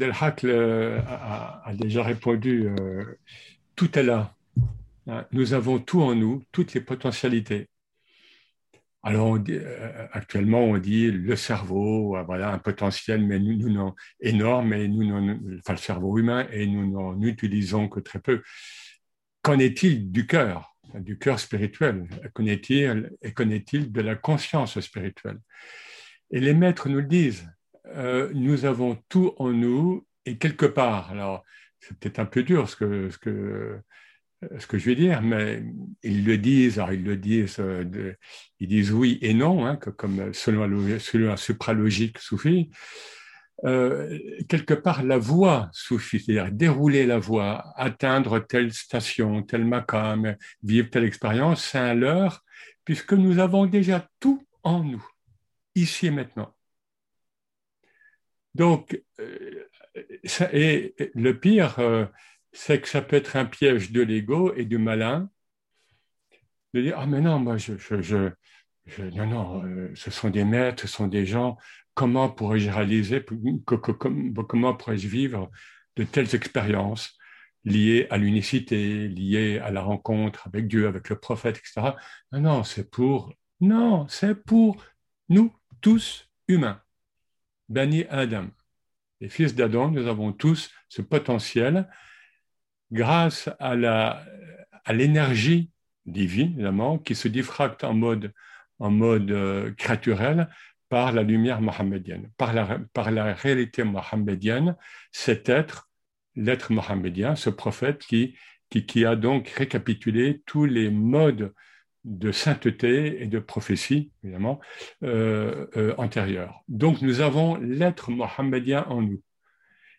Delhac a, déjà répondu euh, tout est là. Hein, nous avons tout en nous, toutes les potentialités. Alors, euh, actuellement, on dit le cerveau, euh, voilà, un potentiel, mais nous, nous énorme, mais nous, enfin, le cerveau humain, et nous n'en utilisons que très peu. Qu'en est-il du cœur, du cœur spirituel? Qu'en est-il et qu'en est-il de la conscience spirituelle? Et les maîtres nous le disent. Euh, nous avons tout en nous et quelque part. Alors, c'est peut-être un peu dur ce que, que que je vais dire, mais ils le disent, alors ils le disent, euh, ils disent oui et non, hein, comme selon, selon un supralogique soufi. Euh, quelque part, la voie soufie, c'est-à-dire dérouler la voie, atteindre telle station, tel makam, vivre telle expérience, c'est un leurre, puisque nous avons déjà tout en nous, ici et maintenant. Donc, euh, et le pire, c'est que ça peut être un piège de l'ego et du malin de dire ah mais non moi je, non non euh, ce sont des maîtres ce sont des gens. Comment pourrais-je réaliser comment pourrais-je vivre de telles expériences liées à l'unicité liées à la rencontre avec Dieu avec le prophète etc non non c'est pour non c'est pour nous tous humains Bani Adam. Les fils d'Adam nous avons tous ce potentiel grâce à l'énergie divine, évidemment, qui se diffracte en mode, en mode euh, créaturel par la lumière mohammedienne, par la, par réalité mohammedienne, cet être, l'être mohammedien, ce prophète qui, qui, qui, a donc récapitulé tous les modes de sainteté et de prophétie, évidemment, euh, euh, antérieurs. Donc nous avons l'être mohammedien en nous.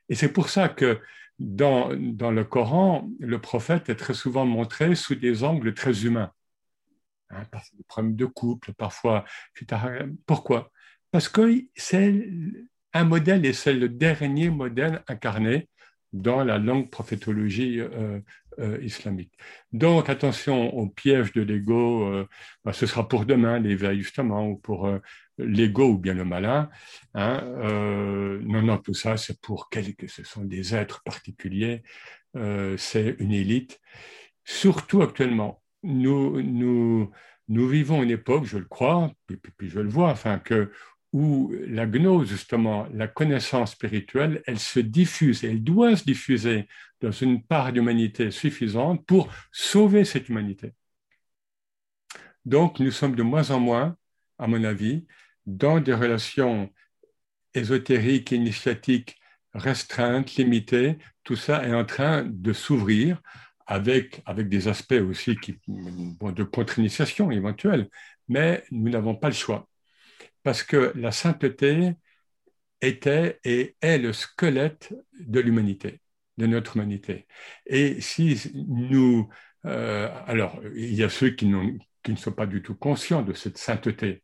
Et c'est pour ça que dans, le Coran, le prophète est très souvent montré sous des angles très humains. Hein, problèmes de couple, parfois. Pourquoi? Parce que c'est un modèle et c'est le dernier modèle incarné dans la longue prophétologie euh, islamique. Donc attention au piège de l'ego, euh, bah, ce sera pour demain l'éveil justement, ou pour l'ego ou bien le malin. Hein, non, non, tout ça c'est pour quelques, ce sont des êtres particuliers, c'est une élite. Surtout actuellement, nous, nous, nous vivons une époque, je le crois, puis, puis je le vois, enfin que où la gnose, justement, la connaissance spirituelle, elle se diffuse, elle doit se diffuser dans une part d'humanité suffisante pour sauver cette humanité. Donc, nous sommes de moins en moins, à mon avis, dans des relations ésotériques, initiatiques, restreintes, limitées. Tout ça est en train de s'ouvrir avec, avec des aspects aussi qui, de contre-initiation éventuelle, mais nous n'avons pas le choix parce que la sainteté était et est le squelette de l'humanité, de notre humanité. Et si nous... Euh, alors, il y a ceux qui, ne sont pas du tout conscients de cette sainteté.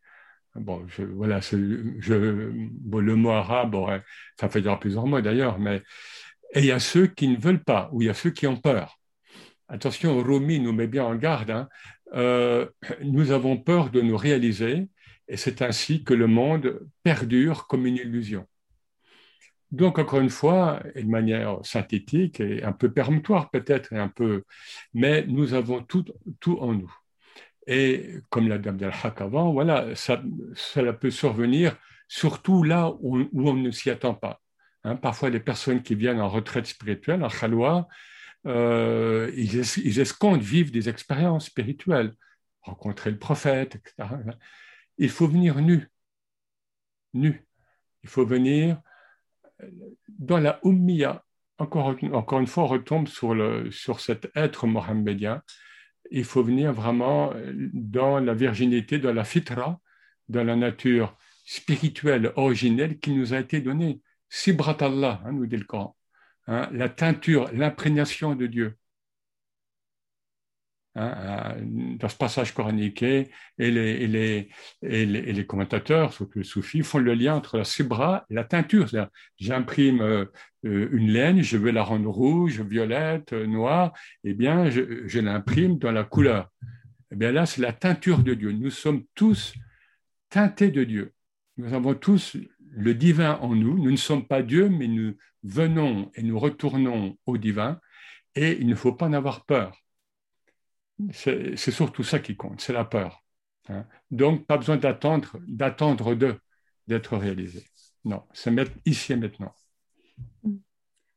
Bon, voilà, le mot arabe, ça fait dire plusieurs mots d'ailleurs, mais et il y a ceux qui ne veulent pas, ou il y a ceux qui ont peur. Attention, Rumi nous met bien en garde. Hein. Euh, nous avons peur de nous réaliser et c'est ainsi que le monde perdure comme une illusion. Donc, encore une fois, et de manière synthétique et un peu péremptoire peut-être, un peu, mais nous avons tout, en nous. Et comme la dame d'Al-Haq avant, voilà, ça, cela peut survenir surtout là où, on ne s'y attend pas. Hein, parfois, les personnes qui viennent en retraite spirituelle, en khalwa, euh, ils escomptent vivre des expériences spirituelles, rencontrer le prophète, etc il faut venir nu. Nu. Il faut venir euh, dans la Ummiya. Encore, encore une fois, on retombe sur, le, sur cet être mohammedien. Il faut venir vraiment euh, dans la virginité, dans la fitra, dans la nature spirituelle originelle qui nous a été donnée. Sibrat Allah, hein, nous dit le Coran. Hein, la teinture, l'imprégnation de Dieu. Hein, dans ce passage coranique, et les, commentateurs, surtout les soufis, font le lien entre la subra et la teinture. J'imprime euh, une laine, je veux la rendre rouge, violette, noire, eh bien, je, je l'imprime dans la couleur. Eh bien là, c'est la teinture de Dieu. Nous sommes tous teintés de Dieu. Nous avons tous le divin en nous. Nous ne sommes pas Dieu, mais nous venons et nous retournons au divin. Et il ne faut pas en avoir peur. C'est surtout ça qui compte, c'est la peur. Hein. Donc, pas besoin d'attendre, d'attendre d'eux d'être réalisé. Non, c'est ici et maintenant. Mm.